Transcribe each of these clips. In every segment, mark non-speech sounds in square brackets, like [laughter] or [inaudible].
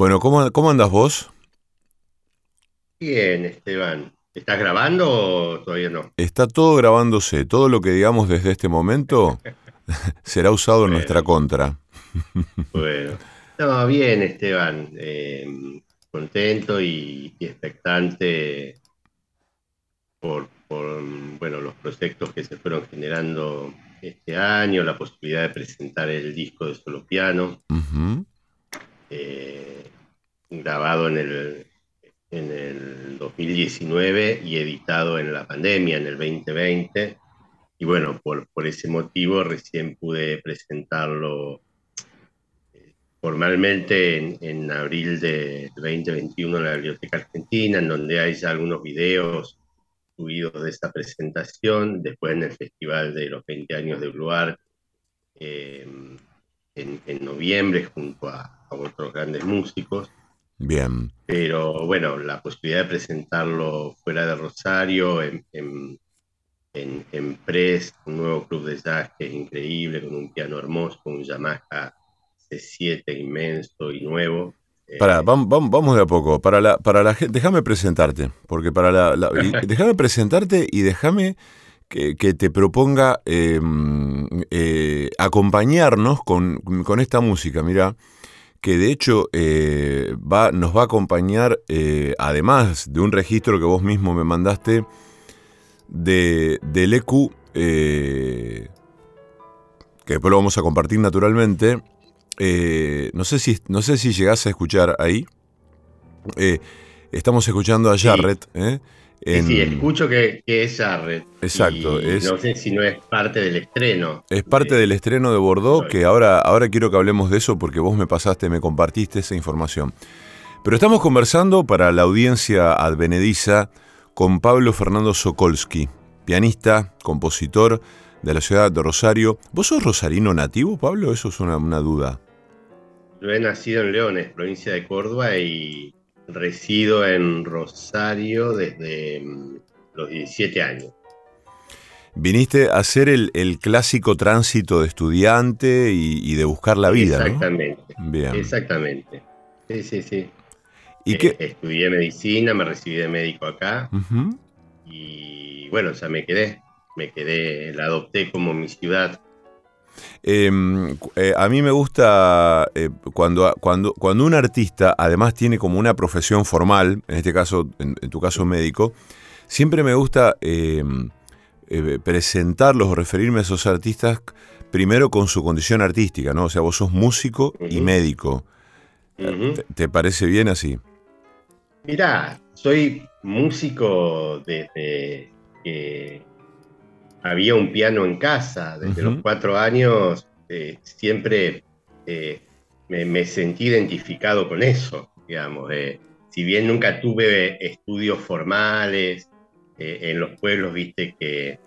Bueno, ¿cómo, cómo andas vos? Bien, Esteban. ¿Estás grabando o todavía no? Está todo grabándose. Todo lo que digamos desde este momento [laughs] será usado en nuestra contra. Bueno. No, bien, Esteban. Eh, contento y, y expectante por, por, bueno, los proyectos que se fueron generando este año, la posibilidad de presentar el disco de solo piano. Eh, grabado en el, en el 2019 y editado en la pandemia, en el 2020. Y bueno, por, por ese motivo recién pude presentarlo eh, formalmente en, en abril de 2021 en la Biblioteca Argentina, en donde hay ya algunos videos subidos de esta presentación, después en el Festival de los 20 años de Blue Art, eh, en, en noviembre, junto a, a otros grandes músicos. Bien. Pero bueno, la posibilidad de presentarlo fuera de Rosario, en, en, en, en Press, un nuevo club de jazz que es increíble, con un piano hermoso, con un Yamaha C7 inmenso y nuevo. Eh, Pará, vam- vam- vamos de a poco. Para la, para la gente, déjame presentarte, porque para la, la- [laughs] déjame presentarte y déjame que, que te proponga eh, eh, acompañarnos con, con esta música. Mira, que de hecho eh, va, nos va a acompañar, eh, además de un registro que vos mismo me mandaste, de, del EQ, eh, que después lo vamos a compartir naturalmente. No, sé si, no sé si llegás a escuchar ahí. Estamos escuchando a. Jarrett. sí, En- sí, escucho que, que es Jarrett. Exacto, y es- No sé si no es parte del estreno. Es parte de- del estreno de Bordeaux, que ahora, ahora quiero que hablemos de eso porque vos me pasaste, me compartiste esa información. Pero estamos conversando para la audiencia advenediza con Pablo Fernando Sokolsky, pianista, compositor de la ciudad de Rosario. ¿Vos sos rosarino nativo, Pablo? Eso es una, una duda. Yo he nacido en Leones, provincia de Córdoba, y resido en Rosario desde mm, los 17 años. Viniste a hacer el, el clásico tránsito de estudiante y, y de buscar la vida, ¿no? Exactamente. Bien. Exactamente. Sí, sí, sí. ¿Y Eh, qué? Estudié medicina, me recibí de médico acá y bueno, ya me quedé. Me quedé, la adopté como mi ciudad. Eh, cu- eh, a mí me gusta eh, cuando, cuando, cuando un artista además tiene como una profesión formal, en este caso, en, en tu caso médico, siempre me gusta eh, eh, presentarlos o referirme a esos artistas primero con su condición artística, ¿no? O sea, vos sos músico y médico. Ujú. ¿Te, te parece bien así? Mirá, soy músico desde que había un piano en casa. Desde los cuatro años eh, siempre eh, me, me sentí identificado con eso, digamos. eh. si bien nunca tuve estudios formales, en los pueblos viste que,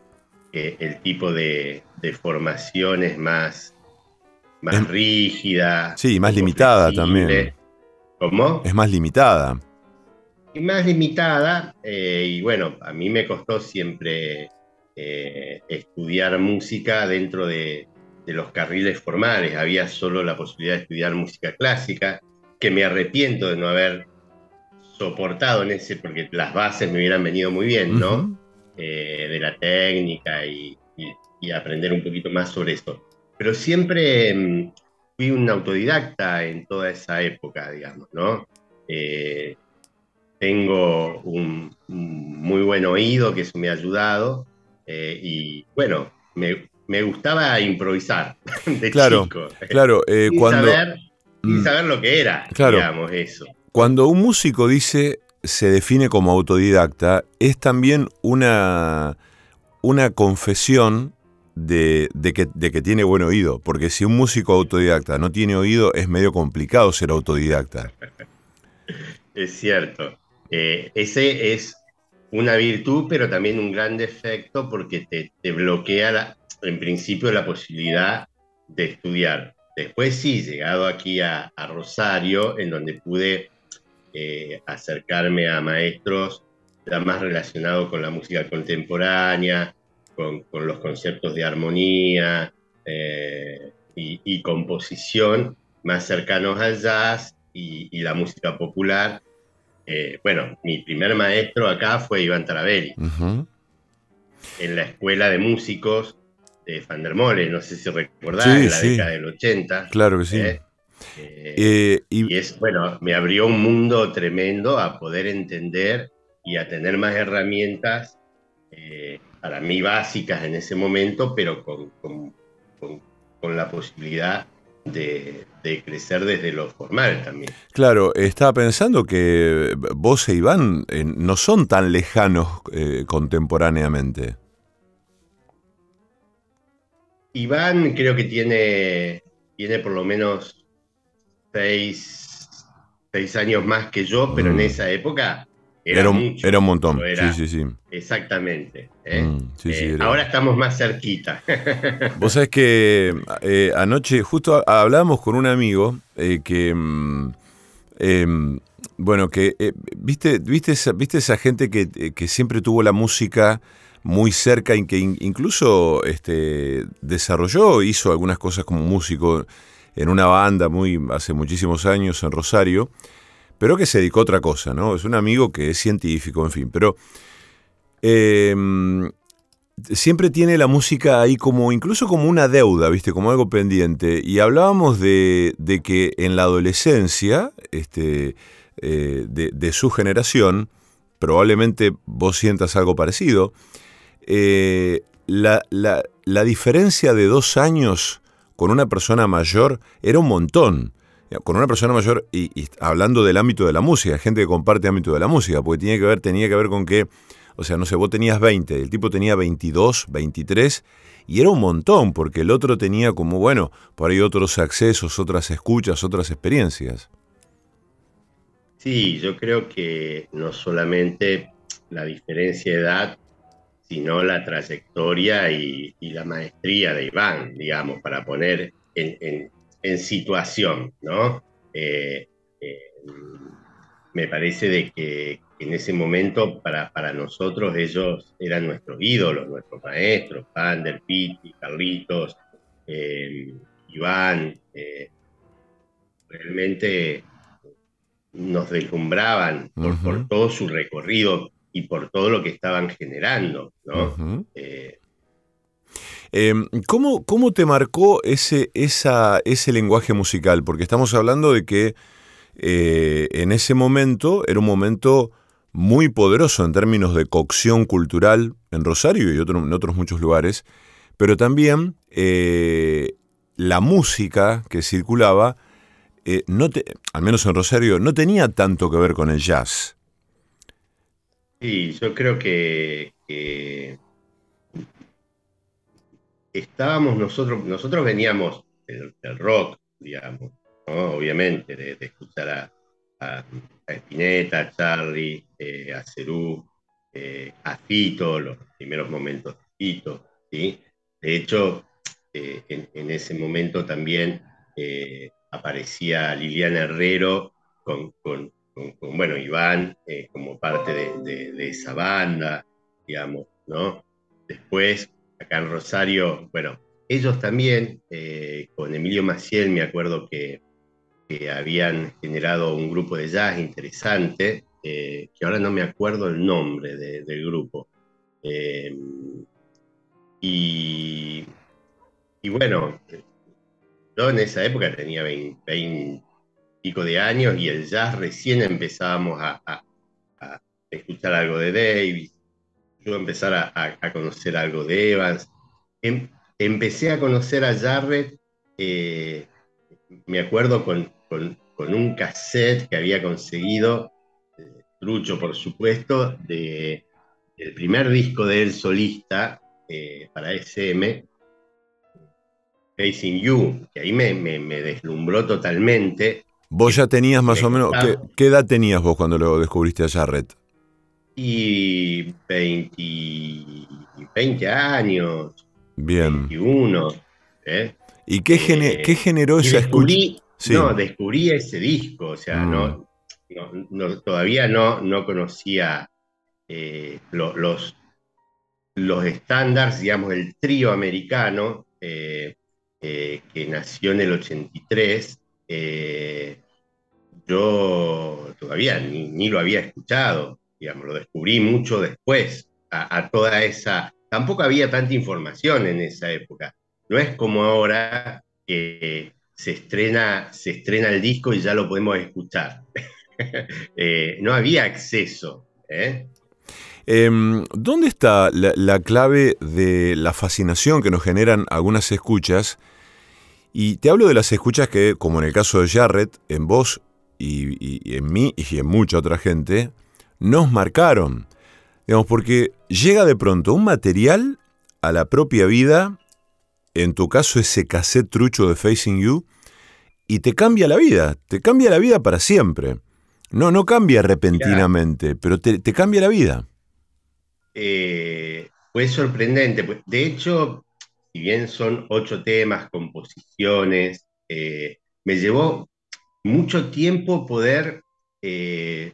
que el tipo de, de formación es más, más Es- rígida. Sí, más limitada flexible. también. ¿Cómo? Es más limitada. y más limitada, y bueno, a mí me costó siempre eh, estudiar música dentro de, de los carriles formales. Había solo la posibilidad de estudiar música clásica, que me arrepiento de no haber soportado en ese, porque las bases me hubieran venido muy bien, ¿no? Ujú. Eh, de la técnica y, y- y aprender un poquito más sobre eso. Pero siempre mm, fui un autodidacta en toda esa época, digamos, ¿no? Eh, tengo un, un muy buen oído, que eso me ha ayudado, eh, y bueno, me, me gustaba improvisar [laughs] de Claro, chico. Claro, eh, [laughs] sin, cuando... saber, sin Mm. saber lo que era, Claro. digamos, eso. Cuando un músico dice se define como autodidacta, es también una, una confesión de, de que, de que tiene buen oído. Porque si un músico autodidacta no tiene oído, es medio complicado ser autodidacta. [laughs] Es cierto. Eh, ese es una virtud, pero también un gran defecto porque te, te bloquea, en principio, la posibilidad de estudiar. Después sí, llegado aquí a, Rosario, en donde pude eh, acercarme a maestros más relacionados con la música contemporánea, con, los conceptos de armonía eh, y composición más cercanos al jazz, y, la música popular. Eh, bueno, mi primer maestro acá fue Iván Taraveri, en la escuela de músicos de Fandermole, no sé si recordás, en la década del 80. Claro que sí. ¿eh? Eh, y, es, bueno, me abrió un mundo tremendo a poder entender y a tener más herramientas, para mí básicas en ese momento, pero con, con, con la posibilidad de, crecer desde lo formal también. Claro, estaba pensando que vos e Iván eh, no son tan lejanos eh, contemporáneamente. Iván creo que tiene, tiene por lo menos seis, años más que yo, pero en mm. esa época era, un, era un montón. sí, sí, sí. Exactamente. ¿eh? Mm, eh, ahora estamos más cerquita. [laughs] Vos sabés que eh, anoche justo hablábamos con un amigo que, mm, em, bueno, que, viste, viste, esa, viste esa gente que, siempre tuvo la música muy cerca y que incluso este, desarrolló, hizo algunas cosas como músico en una banda muy hace muchísimos años en Rosario pero que se dedicó a otra cosa, ¿no? Es un amigo que es científico, en fin, pero em, siempre tiene la música ahí como, incluso como una deuda, ¿viste? Como algo pendiente. Y hablábamos de, que en la adolescencia, este, eh, de, su generación, probablemente vos sientas algo parecido, eh, la, la diferencia de dos años con una persona mayor era un montón con una persona mayor y, hablando del ámbito de la música, gente que comparte ámbito de la música, porque tenía que ver, tenía que ver con que, o sea, no sé, vos tenías 20, el tipo tenía 22, 23, y era un montón, porque el otro tenía como, bueno, por ahí otros accesos, otras escuchas, otras experiencias. Sí, yo creo que no solamente la diferencia de edad, sino la trayectoria y, la maestría de Iván, digamos, para poner en, en situación, ¿no? Eh, eh, me parece de que en ese momento para, para, nosotros ellos eran nuestros ídolos, nuestros maestros, Pander, Piti, Carlitos, eh, Iván, realmente nos deslumbraban por, todo su recorrido y por todo lo que estaban generando, ¿no? Em, ¿cómo, ¿cómo, te marcó ese, esa, ese lenguaje musical? Porque estamos hablando de que eh, en ese momento era un momento muy poderoso en términos de cocción cultural en Rosario y en otros muchos lugares, pero también eh, la música que circulaba, eh, al menos en Rosario, no tenía tanto que ver con el jazz. Sí, yo creo que estábamos nosotros, nosotros veníamos del, rock, digamos, obviamente, de, escuchar a, a, Spinetta, a Charlie, eh, a Cerú, eh, a Fito, los primeros momentos de Fito, ¿sí? De hecho, eh, en, ese momento también aparecía Liliana Herrero con, con, bueno, Iván como parte de, de, esa banda, digamos, ¿no? Después en Rosario, bueno, ellos también, eh, con Emilio Maciel, me acuerdo que, habían generado un grupo de jazz interesante, eh, que ahora no me acuerdo el nombre del grupo. Eh, y, bueno, yo en esa época tenía 20, pico de años y el jazz recién empezábamos a, escuchar algo de Davis, yo empezar a, conocer algo de Evans. Em, empecé a conocer a Jarrett, eh, me acuerdo con, un cassette que había conseguido, eh, trucho por supuesto, de, el primer disco de él solista eh, para SM, Facing You, que ahí me, deslumbró totalmente. Vos ya tenías más o menos, ¿qué, ¿qué, edad tenías vos cuando lo descubriste a Jarrett? Y 20, 20 años. Bien. 21. ¿eh? ¿Y qué, eh, ¿qué generó esa descubrí, No, descubrí ese disco, o sea, no, mm. todavía no, no conocía eh, los, los estándares, digamos, el trío americano que nació en el 83 yo todavía ni, lo había escuchado, digamos, lo descubrí mucho después, a, toda esa... Tampoco había tanta información en esa época. No es como ahora que se estrena, se estrena el disco y ya lo podemos escuchar. [laughs] Eh, no había acceso. ¿eh? Em, ¿Dónde está la, clave de la fascinación que nos generan algunas escuchas? Y te hablo de las escuchas que, como en el caso de Jarrett, en vos y, en mí y en mucha otra gente, nos marcaron. Digamos, porque llega de pronto un material a la propia vida, en tu caso ese cassette trucho de Facing You, y te cambia la vida, te cambia la vida para siempre. No, no cambia repentinamente, pero te, cambia la vida. Eh, fue sorprendente. Pues, de hecho, si bien son ocho temas, composiciones, eh, me llevó mucho tiempo poder eh,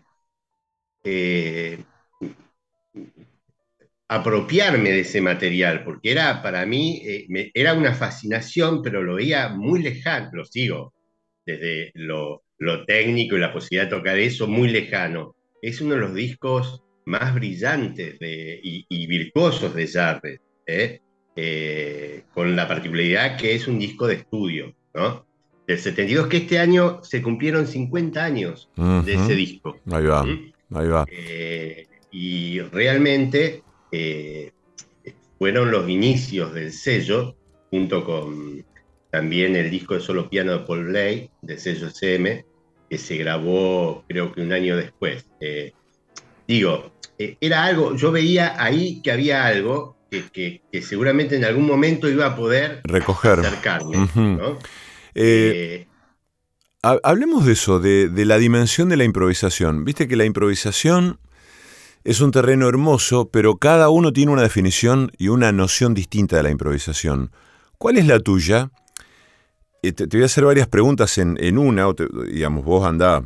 eh, apropiarme de ese material, porque era para mí, eh, era una fascinación, pero lo veía muy lejano, lo sigo, desde lo, técnico y la posibilidad de tocar eso, muy lejano. Es uno de los discos más brillantes y, virtuosos de Jarre, con la particularidad que es un disco de estudio, ¿no? del 72, que este año se cumplieron 50 años de ese disco. Ahí va, ahí va. Eh, y realmente eh, fueron los inicios del sello, junto con también el disco de solo piano de Paul Blay, de sello SM, que se grabó creo que un año después. Eh, digo, era algo, yo veía ahí que había algo que, seguramente en algún momento iba a poder recoger. acercarme. ¿no? Eh, hablemos de eso, de, la dimensión de la improvisación. Viste que la improvisación es un terreno hermoso, pero cada uno tiene una definición y una noción distinta de la improvisación. ¿Cuál es la tuya? Eh, te, voy a hacer varias preguntas en, una, digamos, vos anda,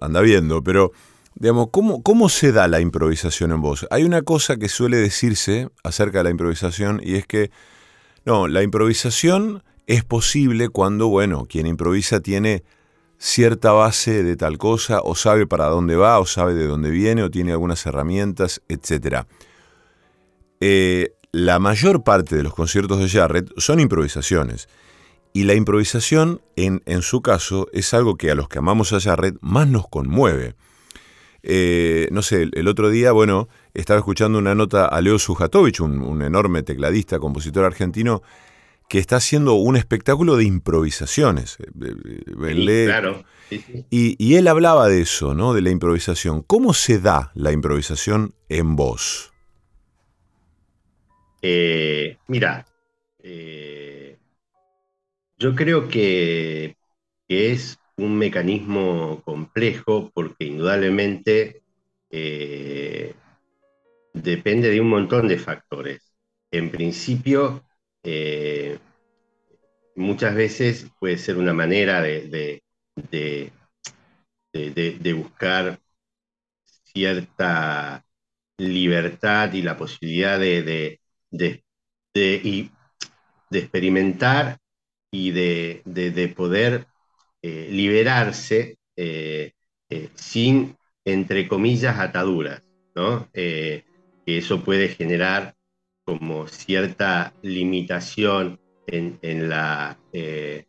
anda, viendo, pero digamos, ¿cómo, ¿cómo se da la improvisación en vos? Hay una cosa que suele decirse acerca de la improvisación y es que, no, la improvisación es posible cuando, bueno, quien improvisa tiene cierta base de tal cosa, o sabe para dónde va, o sabe de dónde viene, o tiene algunas herramientas, etc. Eh, la mayor parte de los conciertos de Jarrett son improvisaciones. Y la improvisación, en, en, su caso, es algo que a los que amamos a Jarrett más nos conmueve. Eh, no sé, el, otro día, bueno, estaba escuchando una nota a Leo Sujatovich, un enorme tecladista, compositor argentino, que está haciendo un espectáculo de improvisaciones. Eh, eh, claro. Y, él hablaba de eso, ¿no? De la improvisación. ¿Cómo se da la improvisación en vos? Eh, mira, yo creo que, es un mecanismo complejo porque indudablemente depende de un montón de factores. En principio, eh, muchas veces puede ser una manera de, de, buscar cierta libertad y la posibilidad de, de, experimentar y de, poder eh, liberarse eh, sin, entre comillas, ataduras, ¿no? eso puede generar como cierta limitación en, la, eh,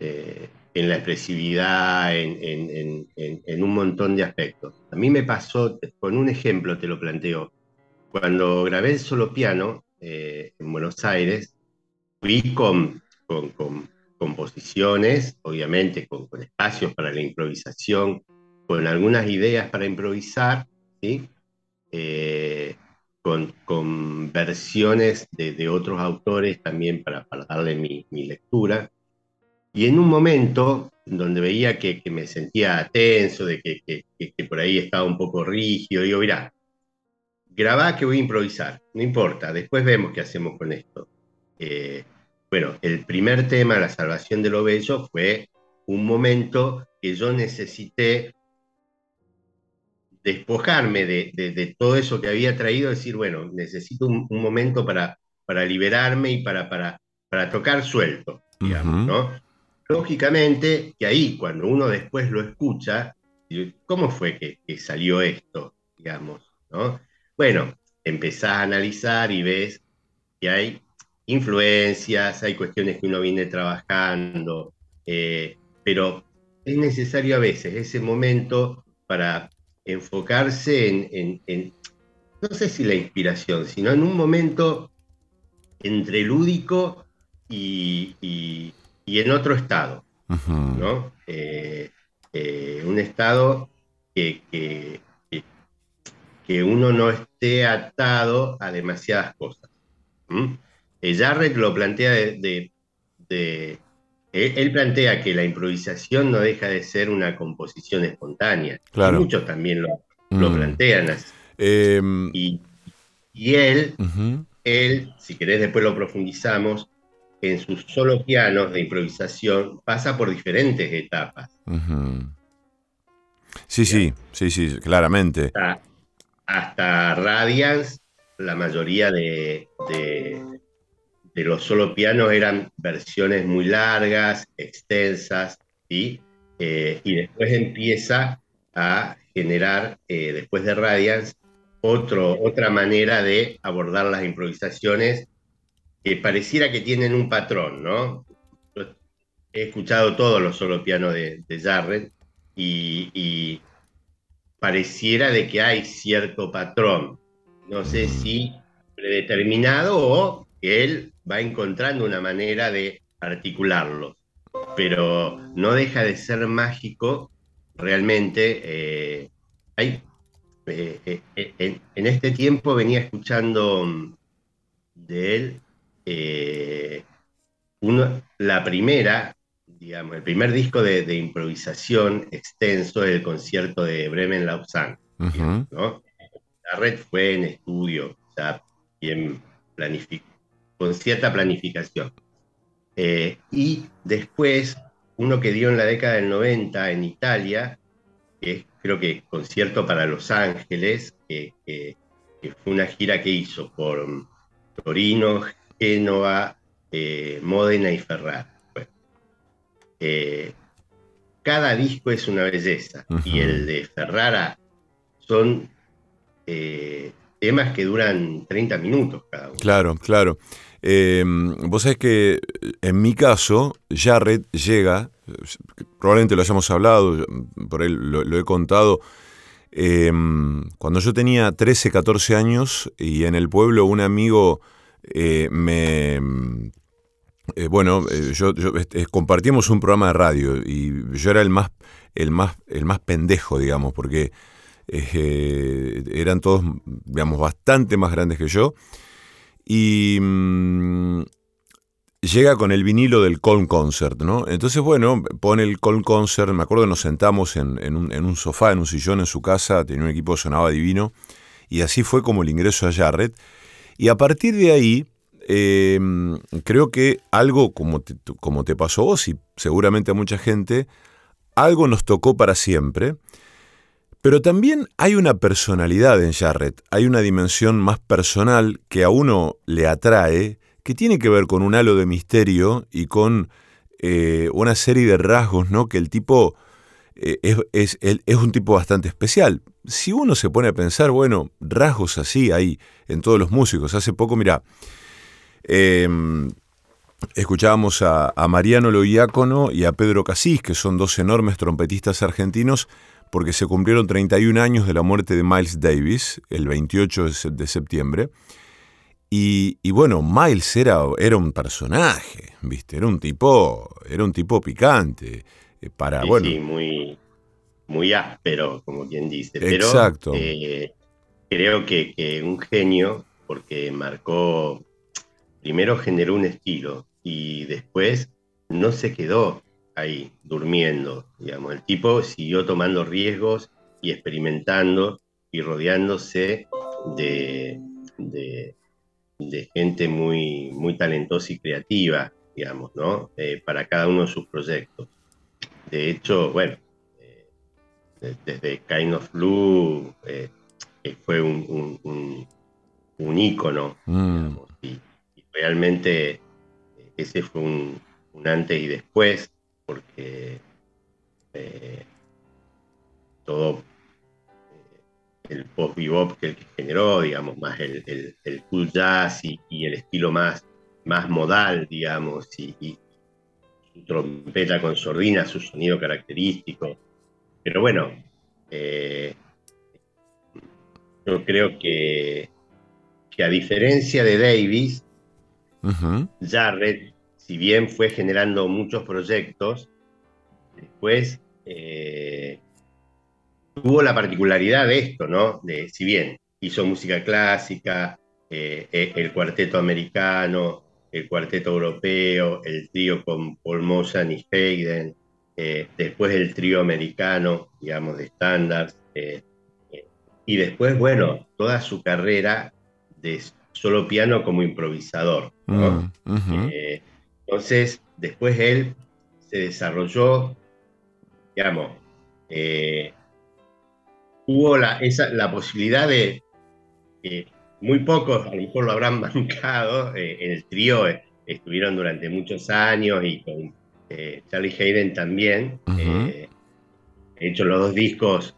eh, en la expresividad, en, un montón de aspectos. A mí me pasó, con un ejemplo te lo planteo, cuando grabé el solo piano eh, en Buenos Aires, fui con, con, composiciones, obviamente con, espacios para la improvisación, con algunas ideas para improvisar, ¿sí? Con, versiones de, otros autores también para, darle mi, lectura. Y en un momento donde veía que, me sentía tenso, de que, por ahí estaba un poco rígido, digo, mira, grabá que voy a improvisar, no importa, después vemos qué hacemos con esto. Eh, bueno, el primer tema, La salvación de lo bello, fue un momento que yo necesité despojarme de, todo eso que había traído, decir, bueno, necesito un, momento para, para liberarme y para, para, para tocar suelto, digamos, ¿no? lógicamente que ahí, cuando uno después lo escucha, ¿cómo fue que, salió esto? Digamos, ¿no? Bueno, empezás a analizar y ves que hay influencias, hay cuestiones que uno viene trabajando, eh, pero es necesario a veces ese momento para enfocarse en, no sé si la inspiración, sino en un momento entre lúdico y, en otro estado, ¿no? Eh, eh, un estado que, que, uno no esté atado a demasiadas cosas. Eh, Jarrett lo plantea de, él, plantea que la improvisación no deja de ser una composición espontánea. Claro. muchos también lo, mm. plantean así. Em, y, él, él, si querés después lo profundizamos, en sus solo pianos de improvisación pasa por diferentes etapas. Sí, sí, sí, sí, claramente. Hasta, Radiance, la mayoría de, de, los solo pianos eran versiones muy largas, extensas, ¿sí? Eh, y después empieza a generar, eh, después de Radiance, otro, otra manera de abordar las improvisaciones que pareciera que tienen un patrón, ¿no? he escuchado todos los solo pianos de, de Jarrett y, pareciera de que hay cierto patrón. No sé si predeterminado o él va encontrando una manera de articularlo, pero no deja de ser mágico realmente. Eh, hay, eh, eh, en, este tiempo venía escuchando de él la primera, digamos, el primer disco de, improvisación extenso es el concierto de Bremen Lausanne. La red fue en estudio, bien con cierta planificación. Eh, y después, uno que dio en la década del 90 en Italia, que es creo que concierto para Los Ángeles, que, fue una gira que hizo por Torino, Génova, eh, Módena y Ferrara. Eh, cada disco es una belleza y el de Ferrara son eh, temas que duran 30 minutos cada uno. Claro, claro. Vos sabés que en mi caso, Jared llega, probablemente lo hayamos hablado, por él lo, he contado, cuando yo tenía 13, 14 años y en el pueblo un amigo me eh, bueno, eh, yo, este, compartíamos un programa de radio y yo era el más, el más, el más pendejo, digamos, porque eh, eran todos, digamos, bastante más grandes que yo. Y mm, llega con el vinilo del Colm Concert, ¿no? Entonces, bueno, pone el Colm Concert, me acuerdo que nos sentamos en, un, sofá, en un sillón en su casa, tenía un equipo que sonaba divino, y así fue como el ingreso a Jarrett. Y a partir de ahí, Em, creo que algo como te, como te pasó vos y seguramente a mucha gente, algo nos tocó para siempre. Pero también hay una personalidad en Jarrett, hay una dimensión más personal que a uno le atrae, que tiene que ver con un halo de misterio y con eh, una serie de rasgos, ¿no? Que el tipo eh, es, es, un tipo bastante especial. Si uno se pone a pensar, bueno, rasgos así hay en todos los músicos. Hace poco, mira, Em, escuchábamos a, Mariano Loiácono y a Pedro Casís, que son dos enormes trompetistas argentinos, porque se cumplieron 31 años de la muerte de Miles Davis, el 28 de septiembre. Y, bueno, Miles era, era, un personaje, ¿viste? Era un tipo, era un tipo picante. Eh, para, bueno, sí, muy, muy áspero, como quien dice. Exacto. Pero eh, creo que, que un genio, porque marcó primero generó un estilo y después no se quedó ahí durmiendo, digamos, el tipo siguió tomando riesgos y experimentando y rodeándose de, de, gente muy, muy talentosa y creativa, digamos, ¿no? Eh, para cada uno de sus proyectos. De hecho, bueno, eh, desde Kind of Blue, eh, que fue un, un, un, ícono, mm. digamos, realmente ese fue un, antes y después, porque eh, todo el pop bebop que, que generó, digamos, más el, cool jazz y, el estilo más, más modal, digamos, y, su trompeta con sordina, su sonido característico. Pero bueno, eh, yo creo que, que a diferencia de Davis, Jarrett, si bien fue generando muchos proyectos, después eh, tuvo la particularidad de esto, ¿no? De, si bien hizo música clásica, eh, eh, el cuarteto americano, el cuarteto europeo, el trío con Paul Mozart y Hayden, eh, después el trío americano, digamos, de estándares, y después, bueno, toda su carrera de solo piano como improvisador. ¿no? Mm, entonces, después él se desarrolló, digamos, hubo la, esa, la posibilidad de, muy pocos a lo mejor lo habrán [laughs] mancado, eh, en el trío eh, estuvieron durante muchos años y con eh, Charlie Hayden también. de hecho, los dos discos,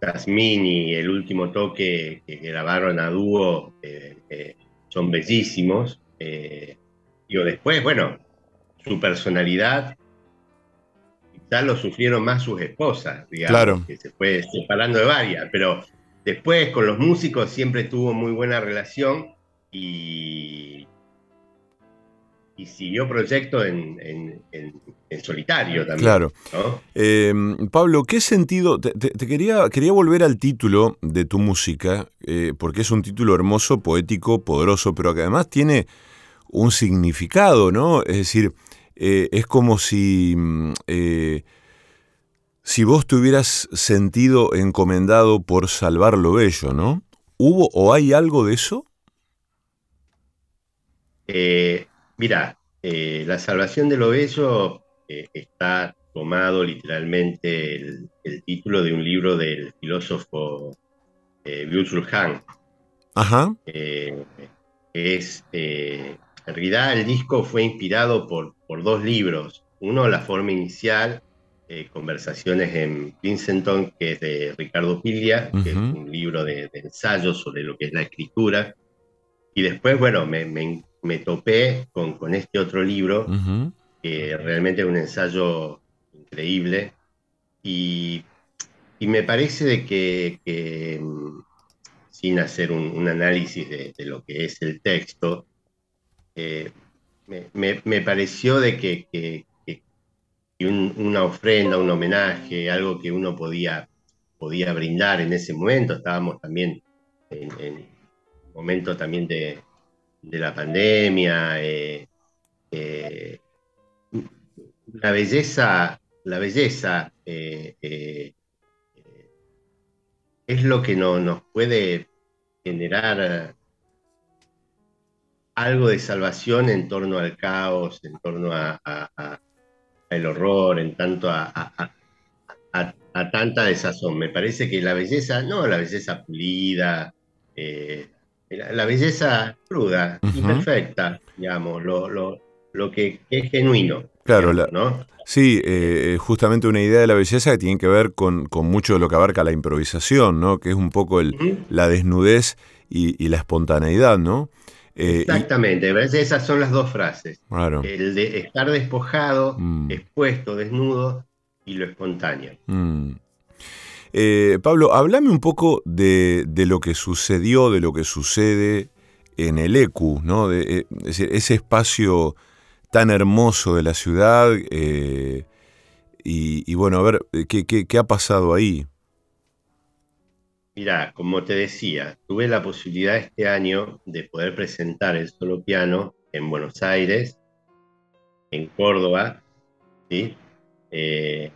Jasmine y El último toque que grabaron a dúo, son bellísimos. Digo, después, bueno, su personalidad lo sufrieron más sus esposas, digamos, que se fue separando de varias, pero después con los músicos siempre tuvo muy buena relación y, y siguió proyectos en, solitario también. Claro. Em, Pablo, ¿qué sentido? Te, quería, quería volver al título de tu música, eh, porque es un título hermoso, poético, poderoso, pero que además tiene un significado, ¿no? Es decir, eh, es como si, mm, eh, si vos te hubieras sentido encomendado por salvar lo bello, ¿no? ¿Hubo o hay algo de eso? Eh, mira, la salvación de lo bello está tomado literalmente el, título de un libro del filósofo Byung-Chul Han. Ajá. es en realidad el disco fue inspirado por, por dos libros. Uno, La forma inicial, eh, Conversaciones en Princeton, que es de Ricardo Piglia, que es un libro de, ensayos sobre lo que es la escritura. Y después, bueno, me, me, topé con, con, este otro libro, que realmente es un ensayo increíble. Y, y me parece de que, mm, sin hacer un, análisis de, de, lo que es el texto, eh, me, pareció de que, una ofrenda, un homenaje, algo que uno podía, podía brindar en ese momento, estábamos también en, en momento también de, la pandemia, eh, eh, la belleza, la belleza es lo que no, nos puede generar algo de salvación en torno al caos, en torno a, el horror, en tanto a, tanta desazón. Me parece que la belleza, no la belleza pulida, eh, la, belleza cruda y perfecta, digamos, lo, lo, que, es genuino. Claro, ¿no? Sí, eh, justamente una idea de la belleza que tiene que ver con, mucho de lo que abarca la improvisación, ¿no? Que es un poco el, la desnudez y, y, la espontaneidad, ¿no? Eh, Exactamente, esas son las dos frases. El de estar despojado, mm. expuesto, desnudo y lo espontáneo. Mm. Eh, Pablo, háblame un poco de, lo que sucedió, de lo que sucede en el ECU, ¿no? Eh, ese espacio tan hermoso de la ciudad. y, bueno, a ver, ¿qué, qué ha pasado ahí? Mira, como te decía, tuve la posibilidad este año de poder presentar el solo piano en Buenos Aires, en Córdoba. Eh,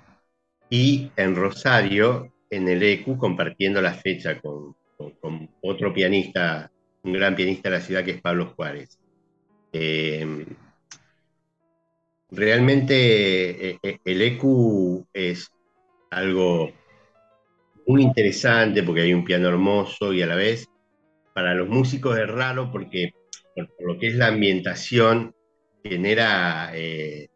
y en Rosario, en el ECU, compartiendo la fecha con, otro pianista, un gran pianista de la ciudad que es Pablo Juárez. Eh, realmente eh, el ECU es algo muy interesante porque hay un piano hermoso y a la vez para los músicos es raro porque por, lo que es la ambientación genera eh,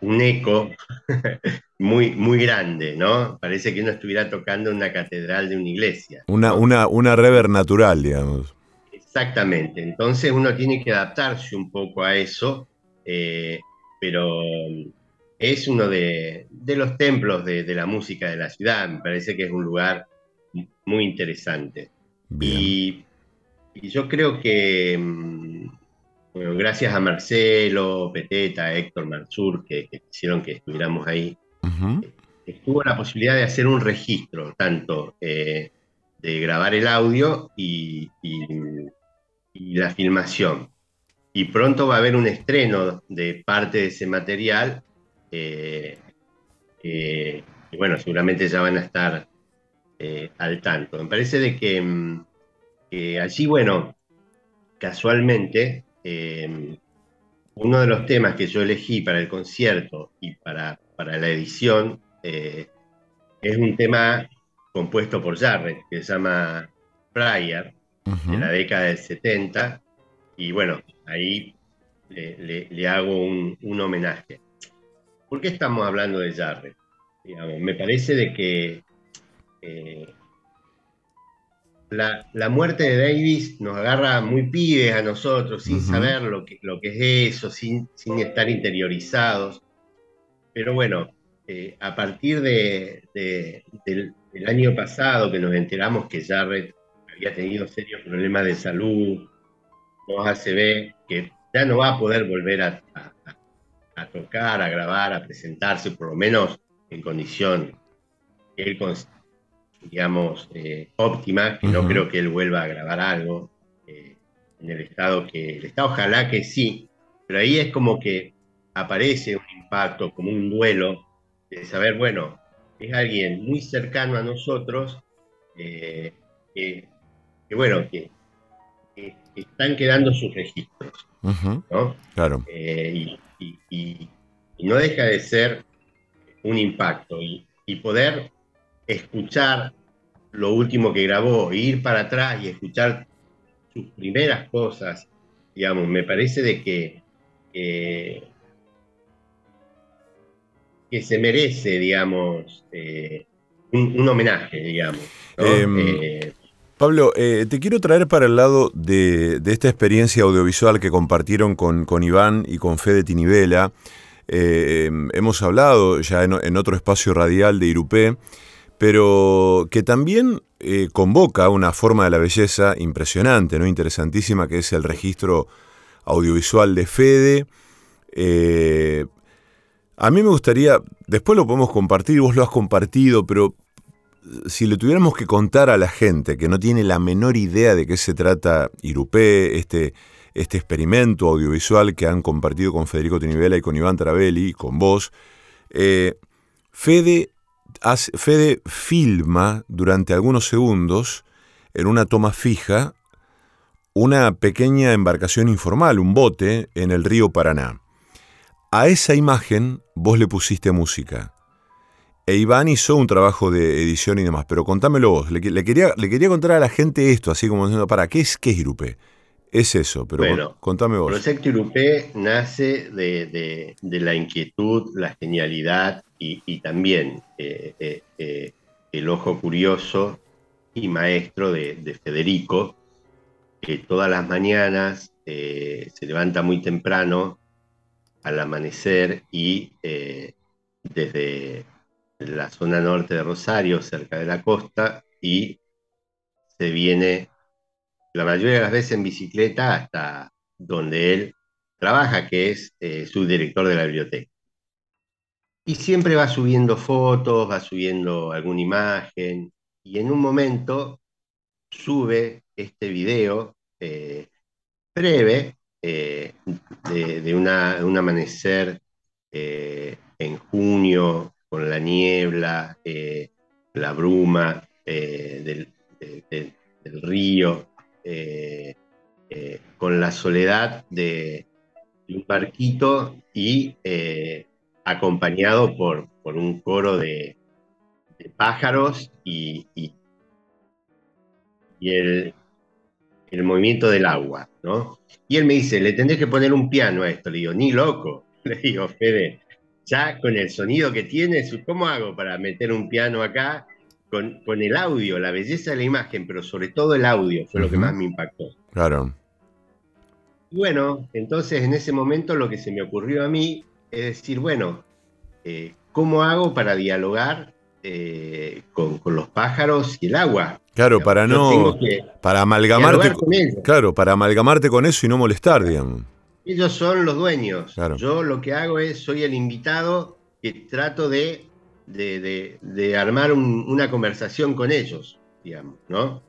un eco [laughs] muy, muy grande, ¿no? Parece que uno estuviera tocando una catedral de una iglesia. Una, una, una rever natural, digamos. Exactamente, entonces uno tiene que adaptarse un poco a eso, pero es uno de, los templos de, la música de la ciudad, me parece que es un lugar muy interesante. Y, yo creo que, mm, gracias a Marcelo, Peteta, Héctor Mansur, que, que hicieron que estuviéramos ahí, estuvo la posibilidad de hacer un registro, tanto eh, de grabar el audio y, la filmación. Y pronto va a haber un estreno de parte de ese material. Eh, eh, y bueno, seguramente ya van a estar al tanto. Me parece de que, mm, allí, bueno, casualmente, uno de los temas que yo elegí para el concierto y para para la edición eh, es un tema compuesto por Jarrett, que se llama Pryor, de la década del 70, y bueno, ahí le, hago un, homenaje. ¿Por qué estamos hablando de Jarrett? me parece de que eh, la, muerte de Davis nos agarra muy pibes a nosotros, sin saber lo que, lo que es eso, sin, sin estar interiorizados. Pero bueno, eh, a partir de, del, año pasado que nos enteramos que Jarrett había tenido serios problemas de salud, nos hace ver que ya no va a poder volver a, tocar, a grabar, a presentarse, por lo menos en condición él, digamos, eh, óptima, que no creo que él vuelva a grabar algo eh, en el estado que el estado, ojalá que sí, pero ahí es como que aparece un impacto, como un duelo, de saber, bueno, es alguien muy cercano a nosotros, eh, que, bueno, que, están quedando sus registros, ¿no? Claro. Eh, y, no deja de ser un impacto y, poder escuchar lo último que grabó, ir para atrás y escuchar sus primeras cosas, digamos, me parece de que que se merece, digamos, eh, un, homenaje, digamos. Em, eh, Pablo, eh, te quiero traer para el lado de, esta experiencia audiovisual que compartieron con, Iván y con Fede Tinivela. Em, hemos hablado ya en, otro espacio radial de Irupé, pero que también convoca una forma de la belleza impresionante, ¿no? interesantísima, que es el registro audiovisual de Fede. A mí me gustaría, después lo podemos compartir, vos lo has compartido, pero eh, si le tuviéramos que contar a la gente que no tiene la menor idea de qué se trata Irupé, este, este experimento audiovisual que han compartido con Federico Tinivela y con Iván Tarabelli, con vos, eh, Fede filma durante algunos segundos, en una toma fija, una pequeña embarcación informal, un bote, en el río Paraná. A esa imagen vos le pusiste música. E Iván hizo un trabajo de edición y demás, pero contámelo vos. Le, quería, le quería contar a la gente esto, así como diciendo, para, ¿qué es, qué es Irupé? Es eso, pero bueno, contame vos. El proyecto Irupé nace de, la inquietud, la genialidad y, también eh, eh, eh, el ojo curioso y maestro de, Federico, que todas las mañanas se levanta muy temprano al amanecer y eh, la zona norte de Rosario, cerca de la costa, y se viene la mayoría de las veces en bicicleta hasta donde él trabaja, que es eh, su director de la biblioteca. Y siempre va subiendo fotos, va subiendo alguna imagen, y en un momento sube este video eh, breve eh, de, un amanecer eh, en junio con la niebla, eh, la bruma del, río, con la soledad de, un barquito y acompañado por, por, un coro de, pájaros y, y, el, el movimiento del agua, ¿no? Y él me dice, le tendré que poner un piano a esto. Le digo, ni loco. [laughs] le digo, Fede, ya con el sonido que tiene, ¿cómo hago para meter un piano acá? Con, con el audio, la belleza de la imagen, pero sobre todo el audio fue lo que más me impactó. Claro. Bueno, entonces en ese momento lo que se me ocurrió a mí es decir, bueno, eh, ¿cómo hago para dialogar eh, con, los pájaros y el agua? Claro, para no. Para amalgamarte. Con claro, para amalgamarte con eso y no molestar, digamos. Ellos son los dueños. Yo lo que hago es, soy el invitado que trato de, de, armar una conversación con ellos, digamos, ¿no?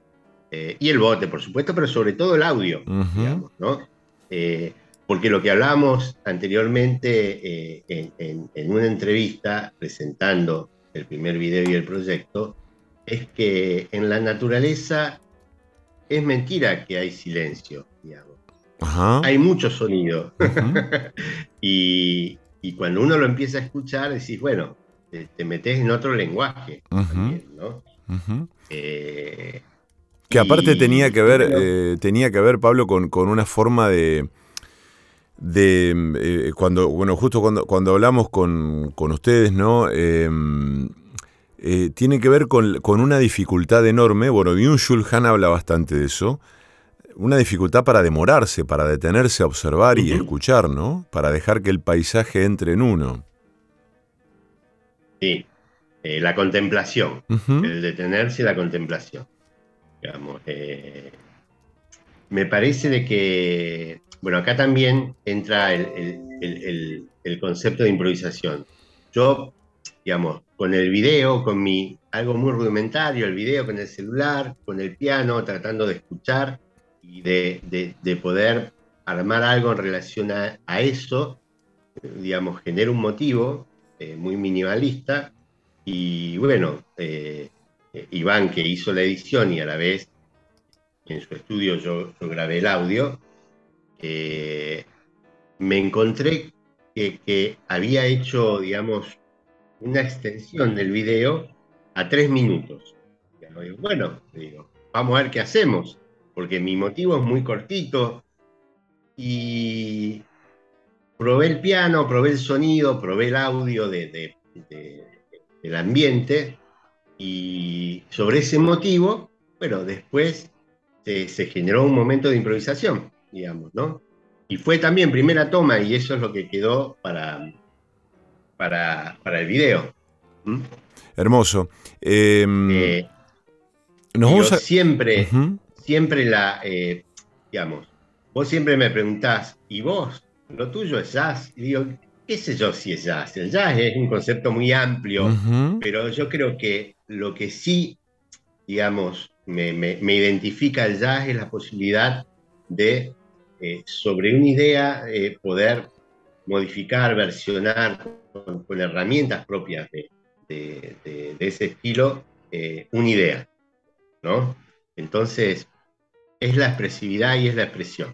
Eh, y el bote, por supuesto, pero sobre todo el audio, digamos, ¿no? Eh, porque lo que hablábamos anteriormente eh, en, una entrevista presentando el primer video y el proyecto, es que en la naturaleza es mentira que hay silencio, digamos. Hay mucho sonido. [laughs] y, cuando uno lo empieza a escuchar, decís, bueno, te, metes en otro lenguaje ¿no? Eh, que aparte tenía que ver, eh, tenía que ver, Pablo, con, una forma de, de eh, cuando, bueno, justo cuando, cuando hablamos con, ustedes, ¿no? Em, tiene que ver con, una dificultad enorme. Bueno, Byung-Chul Han habla bastante de eso una dificultad para demorarse, para detenerse a observar y escuchar, ¿no? Para dejar que el paisaje entre en uno. Sí, eh, la contemplación, el detenerse y la contemplación. Digamos, eh, me parece de que, bueno, acá también entra el, el, concepto de improvisación. Yo, digamos, con el video, con mi, algo muy rudimentario, el video con el celular, con el piano, tratando de escuchar, y de, poder armar algo en relación a, eso, digamos, genera un motivo eh, muy minimalista. Y bueno, eh, Iván, que hizo la edición y a la vez en su estudio yo, grabé el audio, eh, me encontré que, había hecho, digamos, una extensión del video a tres minutos. bueno, digo, vamos a ver qué hacemos porque mi motivo es muy cortito y probé el piano, probé el sonido, probé el audio de, del ambiente y sobre ese motivo, bueno, después se, generó un momento de improvisación, digamos, ¿no? Y fue también primera toma y eso es lo que quedó para, para, el video. Hermoso. Em, eh, nos siempre, siempre la, eh, digamos, vos siempre me preguntás, ¿y vos? Lo tuyo es jazz. Y digo, qué sé yo si es jazz. El jazz es un concepto muy amplio, pero yo creo que lo que sí, digamos, me, identifica el jazz es la posibilidad de, eh, sobre una idea, eh, poder modificar, versionar con, herramientas propias de, ese estilo una idea, ¿no? Entonces, es la expresividad y es la expresión.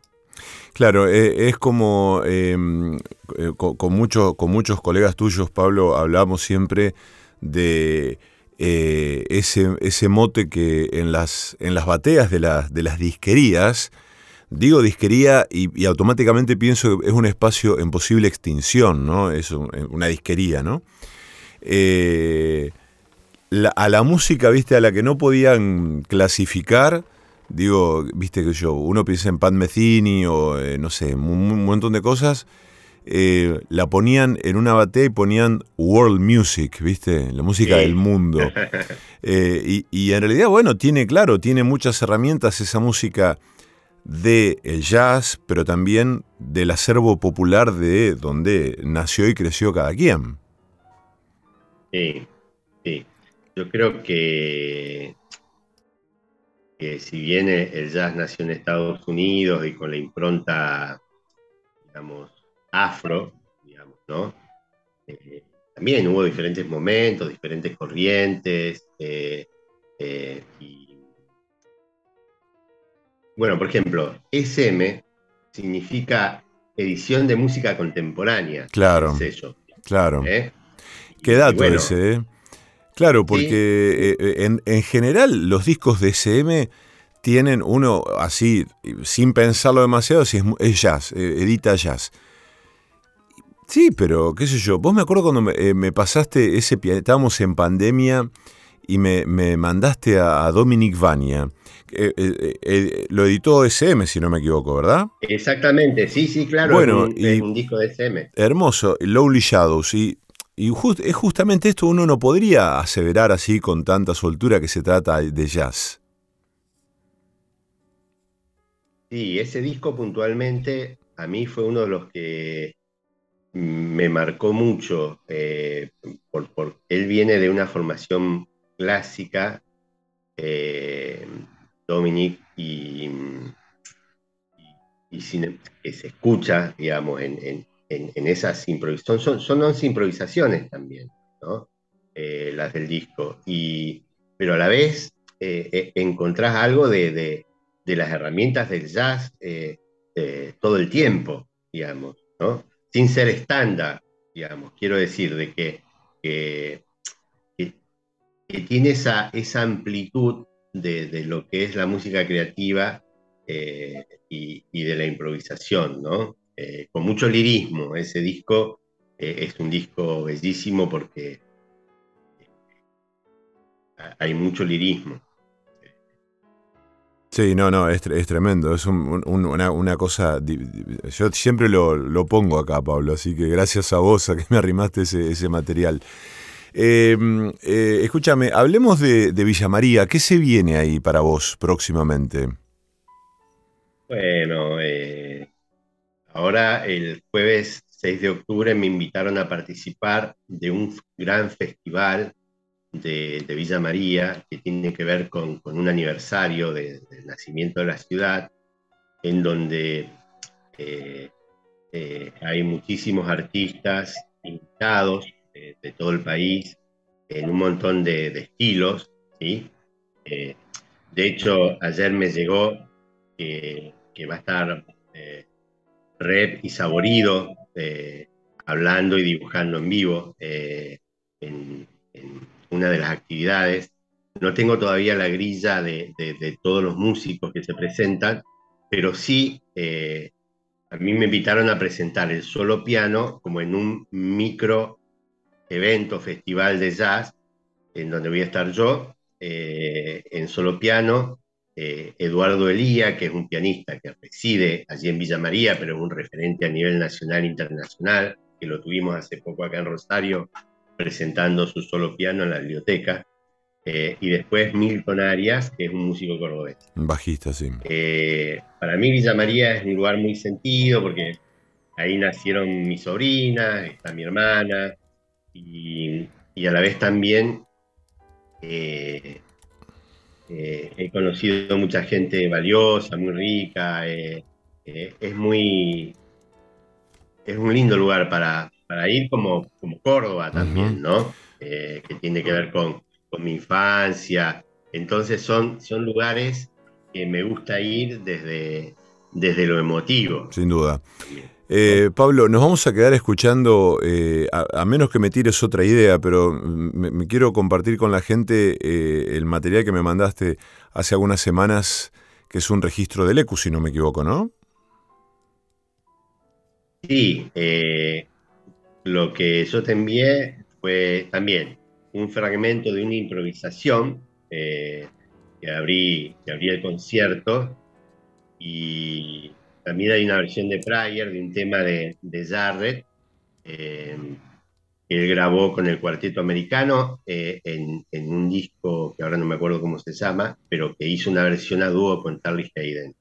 Claro, eh, es como em, eh, con, con muchos colegas tuyos, Pablo, hablamos siempre de eh, ese, ese, mote que en las, en las bateas de, de las disquerías, digo disquería y, automáticamente pienso que es un espacio en posible extinción, ¿no? Es una disquería, ¿no? a la música, viste, a la que no podían clasificar, Digo, viste que yo, uno piensa en Pat Metheny o eh, no sé, un, montón de cosas. Eh, la ponían en una batea y ponían world music, ¿viste? La música del mundo. [laughs] Eh, y, en realidad, bueno, tiene, claro, tiene muchas herramientas esa música del el jazz, pero también del acervo popular de donde nació y creció cada quien. Sí, sí. Yo creo que que si bien el jazz nació en Estados Unidos y con la impronta, digamos, afro, digamos, ¿no? Eh, también hubo diferentes momentos, diferentes corrientes. Eh, eh, bueno, por ejemplo, SM significa edición de música contemporánea. Claro. Claro. Qué dato ese, ¿eh? Claro, porque eh, en, general los discos de SM tienen uno así, sin pensarlo demasiado, si es, jazz, eh, edita jazz. Sí, pero qué sé yo, vos me acuerdo cuando me, eh, pasaste ese piano, estábamos en pandemia y me, mandaste a, Dominic Vania. Eh, eh, lo editó SM, si no me equivoco, ¿verdad? Exactamente, sí, sí, claro. Bueno, es un, disco de SM. Hermoso, Lonely Shadows. Y, y es justamente esto, uno no podría aseverar así con tanta soltura que se trata de jazz. Sí, ese disco puntualmente a mí fue uno de los que me marcó mucho, eh, por, él viene de una formación clásica, eh, Dominic, y, y, que se escucha, digamos, en, esas improvisaciones. Son, son improvisaciones también, ¿no? Eh, las del disco. Y, pero a la vez encontrás algo de, de, las herramientas del jazz todo el tiempo, digamos, sin ser estándar, digamos, quiero decir, de que, que, tiene esa, esa amplitud de, lo que es la música creativa eh, y, de la improvisación, ¿no? Eh, con mucho lirismo, ese disco eh, es un disco bellísimo porque hay mucho lirismo. Sí, no, no, es, tremendo, es una, cosa, yo siempre lo, pongo acá, Pablo, así que gracias a vos a que me arrimaste ese, material. Em, eh, escúchame, hablemos de, Villa María, ¿qué se viene ahí para vos próximamente? Bueno, eh, ahora el jueves 6 de octubre me invitaron a participar de un gran festival de, Villa María, que tiene que ver con, un aniversario del nacimiento de la ciudad, en donde eh, eh, hay muchísimos artistas invitados de, todo el país, en un montón de, estilos. ¿sí? Eh, de hecho, ayer me llegó que, va a estar Rep y Saborido hablando y dibujando en vivo en una de las actividades. No tengo todavía la grilla de, todos los músicos que se presentan, pero sí eh, a mí me invitaron a presentar el solo piano como en un micro evento, festival de jazz, en donde voy a estar yo, eh, en solo piano, eh, Eduardo Elía, que es un pianista que reside allí en Villa María, pero es un referente a nivel nacional e internacional, que lo tuvimos hace poco acá en Rosario, presentando su solo piano en la biblioteca. Eh, y después Milton Arias, que es un músico cordobés. Bajista, sí. Eh, para mí Villa María es un lugar muy sentido porque ahí nacieron mis sobrinas, está mi hermana, y, a la vez también eh, he conocido mucha gente valiosa, muy rica, es muy... Es un lindo lugar para, para ir como, como Córdoba también, ¿no? Eh, que tiene que ver con, mi infancia. Entonces son, son lugares que me gusta ir desde, desde lo emotivo. Sin duda. Eh, Pablo, nos vamos a quedar escuchando, eh, a, menos que me tires otra idea, pero me, quiero compartir con la gente el material que me mandaste hace algunas semanas, que es un registro del ECU, si no me equivoco, ¿no? Sí, lo que yo te envié fue también un fragmento de una improvisación eh, que, abrí, que abrí el concierto y también hay una versión de Pryor de un tema de, de Jarrett eh, que él grabó con el cuarteto americano eh, en, un disco que ahora no me acuerdo cómo se llama, pero que hizo una versión a dúo con Charlie Hayden.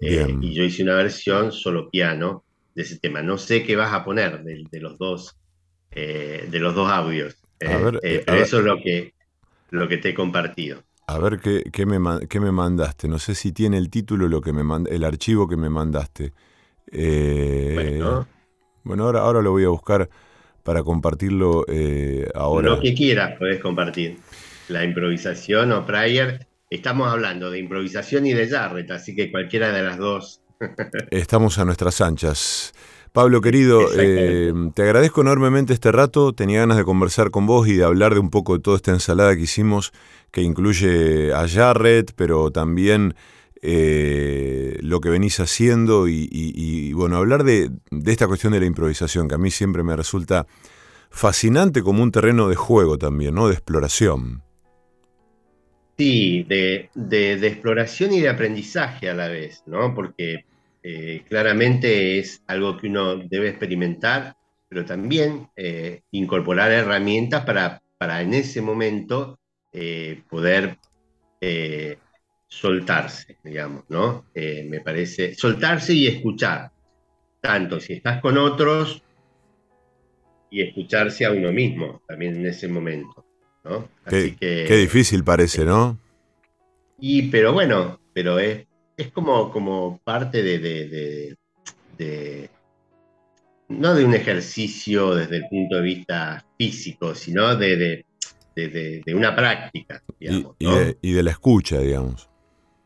y yo hice una versión solo piano de ese tema. No sé qué vas a poner de, los dos eh, de los dos audios. Eh, eh, eso es lo que, lo que te he compartido. A ver qué, qué, me, me mandaste. No sé si tiene el título lo que me el archivo que me mandaste. bueno. bueno, ahora, ahora lo voy a buscar para compartirlo ahora. Lo que quieras podés compartir. La improvisación o prayer. Estamos hablando de improvisación y de Jarrett, así que cualquiera de las dos [laughs] Estamos a nuestras anchas. Pablo, querido, eh, te agradezco enormemente este rato. Tenía ganas de conversar con vos y de hablar de un poco de toda esta ensalada que hicimos, que incluye a Jarrett, pero también eh, lo que venís haciendo y, bueno, hablar de, esta cuestión de la improvisación, que a mí siempre me resulta fascinante como un terreno de juego también, ¿no? De exploración. Sí, de, exploración y de aprendizaje a la vez, ¿no? Porque eh, claramente es algo que uno debe experimentar, pero también eh, incorporar herramientas para, para en ese momento poder soltarse, digamos, ¿no? Eh, me parece, soltarse y escuchar, tanto si estás con otros y escucharse a uno mismo también en ese momento, ¿no? Así qué, que, difícil parece, ¿no? Y, pero bueno, pero es, es como, como parte de, de, no de un ejercicio desde el punto de vista físico, sino de, una práctica. Digamos, y, de, la escucha, digamos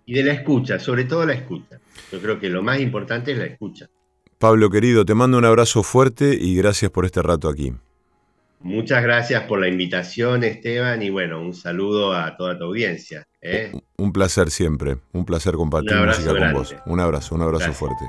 y de la escucha, sobre todo la escucha. Yo creo que lo más importante es la escucha. Pablo querido, te mando un abrazo fuerte y gracias por este rato aquí. Muchas gracias por la invitación, Esteban, y bueno, un saludo a toda tu audiencia. ¿Eh? Un placer siempre, un placer compartir música con vos. Un abrazo, un abrazo fuerte.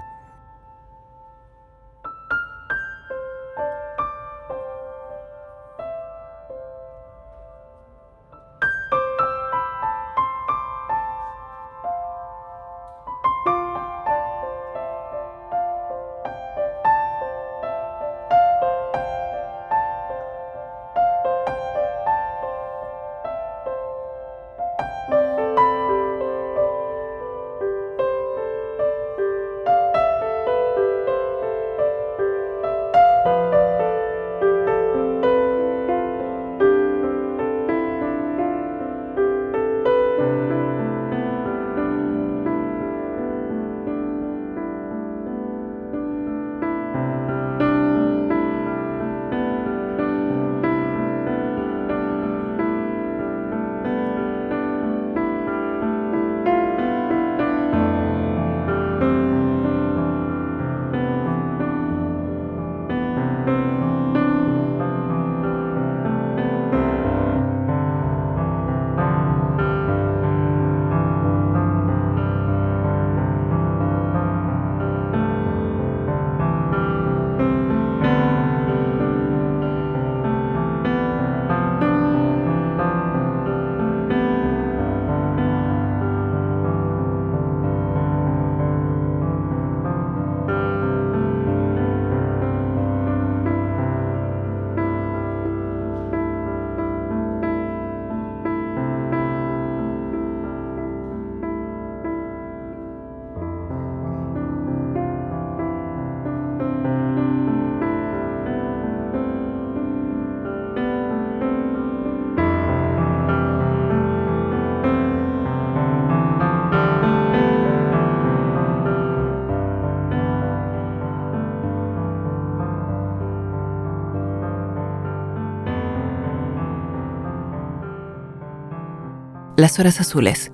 Las horas azules.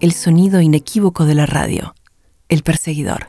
El sonido inequívoco de la radio. El perseguidor.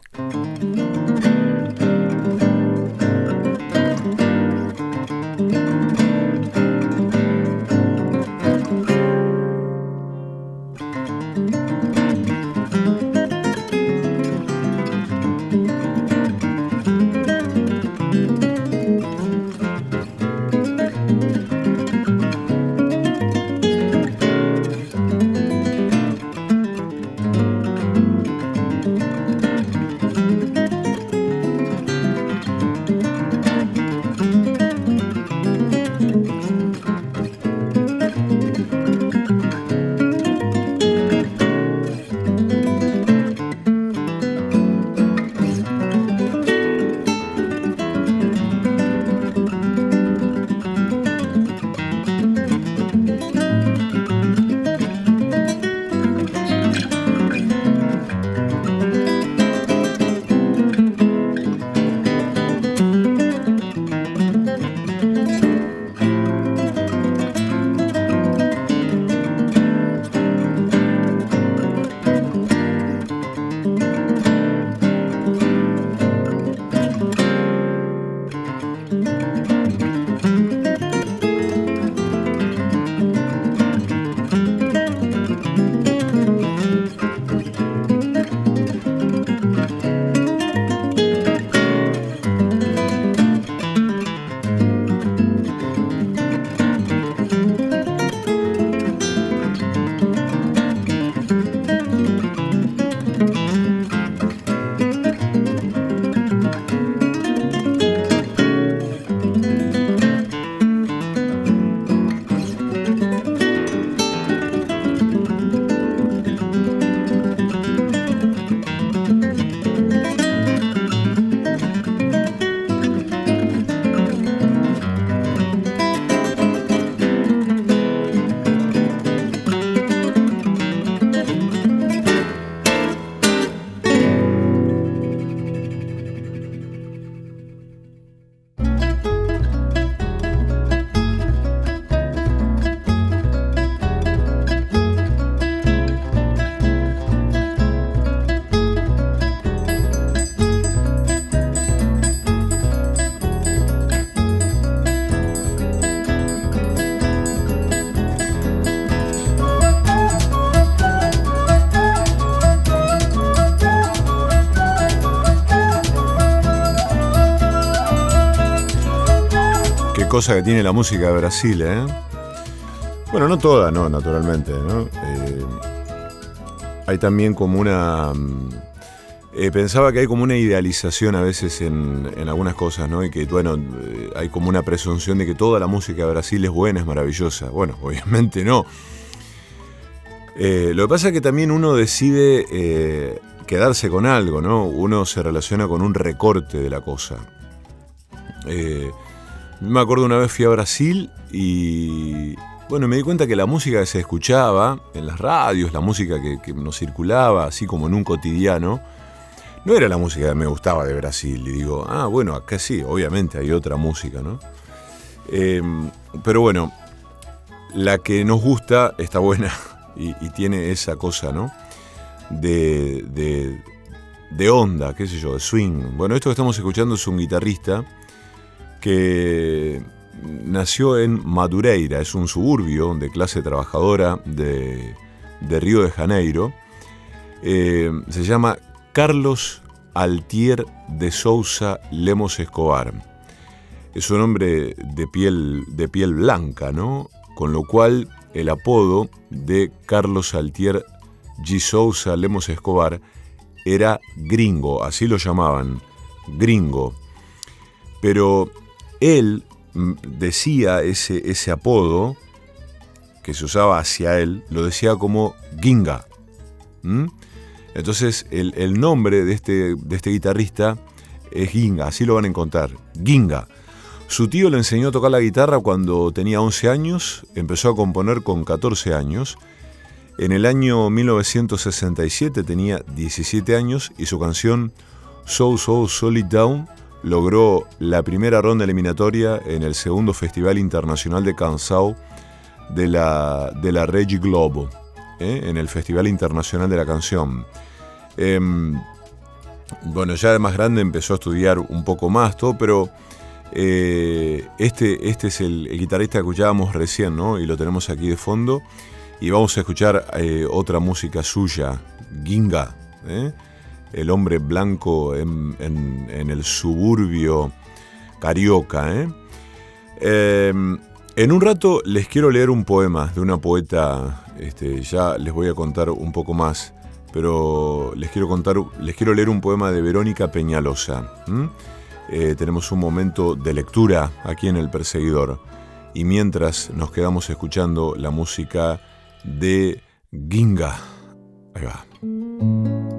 Cosa que tiene la música de Brasil, ¿eh? Bueno, no toda, no, naturalmente, ¿no? Eh, hay también como una... Mm, eh, pensaba que hay como una idealización a veces en, algunas cosas. Y que, bueno, hay como una presunción de que toda la música de Brasil es buena, es maravillosa. Bueno, [laughs] obviamente no. lo que pasa es que también uno decide quedarse con algo, ¿no? Uno se relaciona con un recorte de la cosa. Me acuerdo una vez fui a Brasil y bueno, me di cuenta que la música que se escuchaba en las radios, la música que, nos circulaba, así como en un cotidiano, no era la música que me gustaba de Brasil. Y digo, ah, bueno, acá sí, obviamente hay otra música, ¿no? Em, pero bueno, la que nos gusta está buena [laughs] y, tiene esa cosa, ¿no? De, de, de, onda, qué sé yo, de swing. Bueno, esto que estamos escuchando es un guitarrista que nació en Madureira, es un suburbio de clase trabajadora de, Río de Janeiro. Eh, se llama Carlos Altier de Sousa Lemos Escobar. Es un hombre de piel, de piel blanca, ¿no? Con lo cual el apodo de Carlos Altier G. Sousa Lemos Escobar era gringo, así lo llamaban, gringo. Pero él decía ese, ese apodo que se usaba hacia él, lo decía como Ginga. Entonces el, nombre de este, de este guitarrista es Ginga, así lo van a encontrar, Ginga. Su tío le enseñó a tocar la guitarra cuando tenía 11 años, empezó a componer con 14 años. En el año 1967 tenía 17 años y su canción So So Solid Down logró la primera ronda eliminatoria en el segundo Festival Internacional de Cansao de la, de la Regi Globo, ¿eh? en el Festival Internacional de la Canción. Em, bueno, ya de más grande empezó a estudiar un poco más, todo, pero eh, este, este es el, guitarrista que escuchábamos recién, ¿no? Y lo tenemos aquí de fondo. Y vamos a escuchar eh, otra música suya, Ginga el hombre blanco en, el suburbio carioca. ¿eh? Em, en un rato les quiero leer un poema de una poeta, este, ya les voy a contar un poco más, pero les quiero, contar, les quiero leer un poema de Verónica Peñalosa. Eh, tenemos un momento de lectura aquí en El Perseguidor y mientras nos quedamos escuchando la música de Ginga. Ahí va.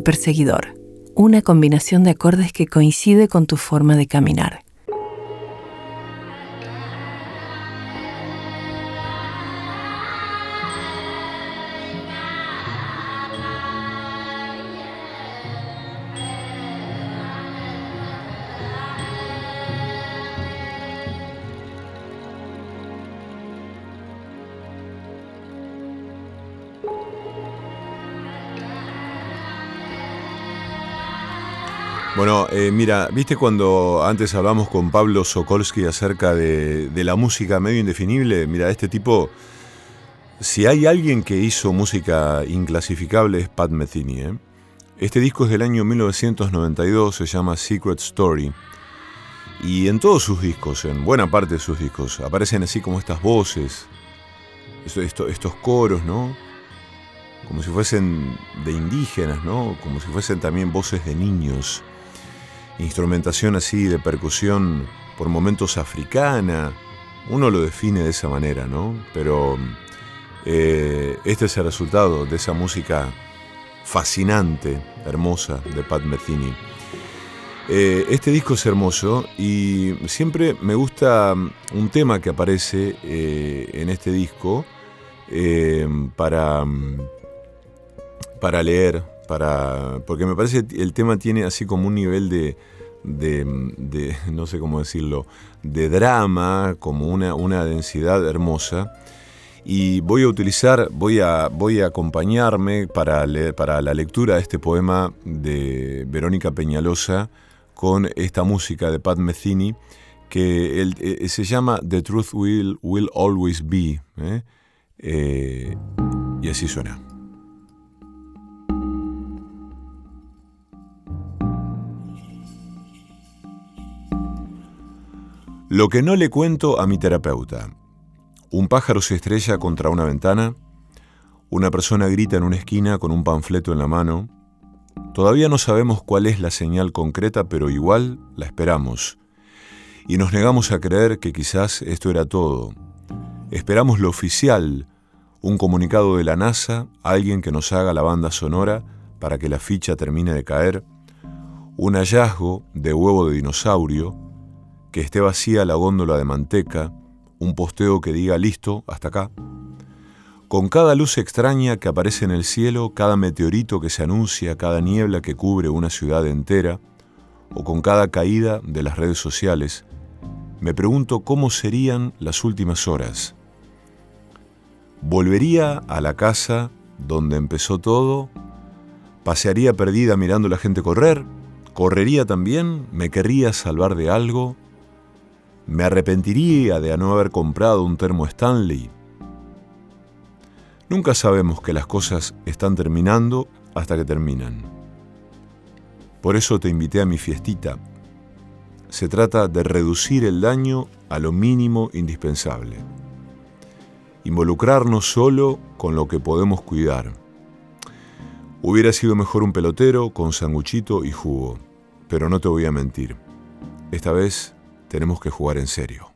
El perseguidor, una combinación de acordes que coincide con tu forma de caminar. Bueno, eh, mira, viste cuando antes hablamos con Pablo Sokolsky acerca de, la música medio indefinible, mira, este tipo, si hay alguien que hizo música inclasificable es Pat Metheny. ¿eh? Este disco es del año 1992, se llama Secret Story. Y en todos sus discos, en buena parte de sus discos, aparecen así como estas voces, estos coros, ¿no? Como si fuesen de indígenas, ¿no? Como si fuesen también voces de niños instrumentación así de percusión por momentos africana, uno lo define de esa manera, ¿no? Pero eh, este es el resultado de esa música fascinante, hermosa de Pat Metheny. Eh, este disco es hermoso y siempre me gusta un tema que aparece eh, en este disco para, para leer, para, porque me parece que el tema tiene así como un nivel de, de, no sé cómo decirlo, de drama, como una, una densidad hermosa. Y voy a utilizar, voy a, voy a acompañarme para, para la lectura de este poema de Verónica Peñalosa con esta música de Pat Metheny que eh, se llama The Truth Will, will Always Be. ¿eh? Eh, y así suena. Lo que no le cuento a mi terapeuta. Un pájaro se estrella contra una ventana, una persona grita en una esquina con un panfleto en la mano. Todavía no sabemos cuál es la señal concreta, pero igual la esperamos. Y nos negamos a creer que quizás esto era todo. Esperamos lo oficial, un comunicado de la NASA, alguien que nos haga la banda sonora para que la ficha termine de caer, un hallazgo de huevo de dinosaurio, que esté vacía la góndola de manteca, un posteo que diga listo, hasta acá. Con cada luz extraña que aparece en el cielo, cada meteorito que se anuncia, cada niebla que cubre una ciudad entera, o con cada caída de las redes sociales, me pregunto cómo serían las últimas horas. ¿Volvería a la casa donde empezó todo? ¿Pasearía perdida mirando a la gente correr? ¿Correría también? ¿Me querría salvar de algo? ¿Me arrepentiría de no haber comprado un termo Stanley? Nunca sabemos que las cosas están terminando hasta que terminan. Por eso te invité a mi fiestita. Se trata de reducir el daño a lo mínimo indispensable. Involucrarnos solo con lo que podemos cuidar. Hubiera sido mejor un pelotero con sanguchito y jugo, pero no te voy a mentir. Esta vez tenemos que jugar en serio.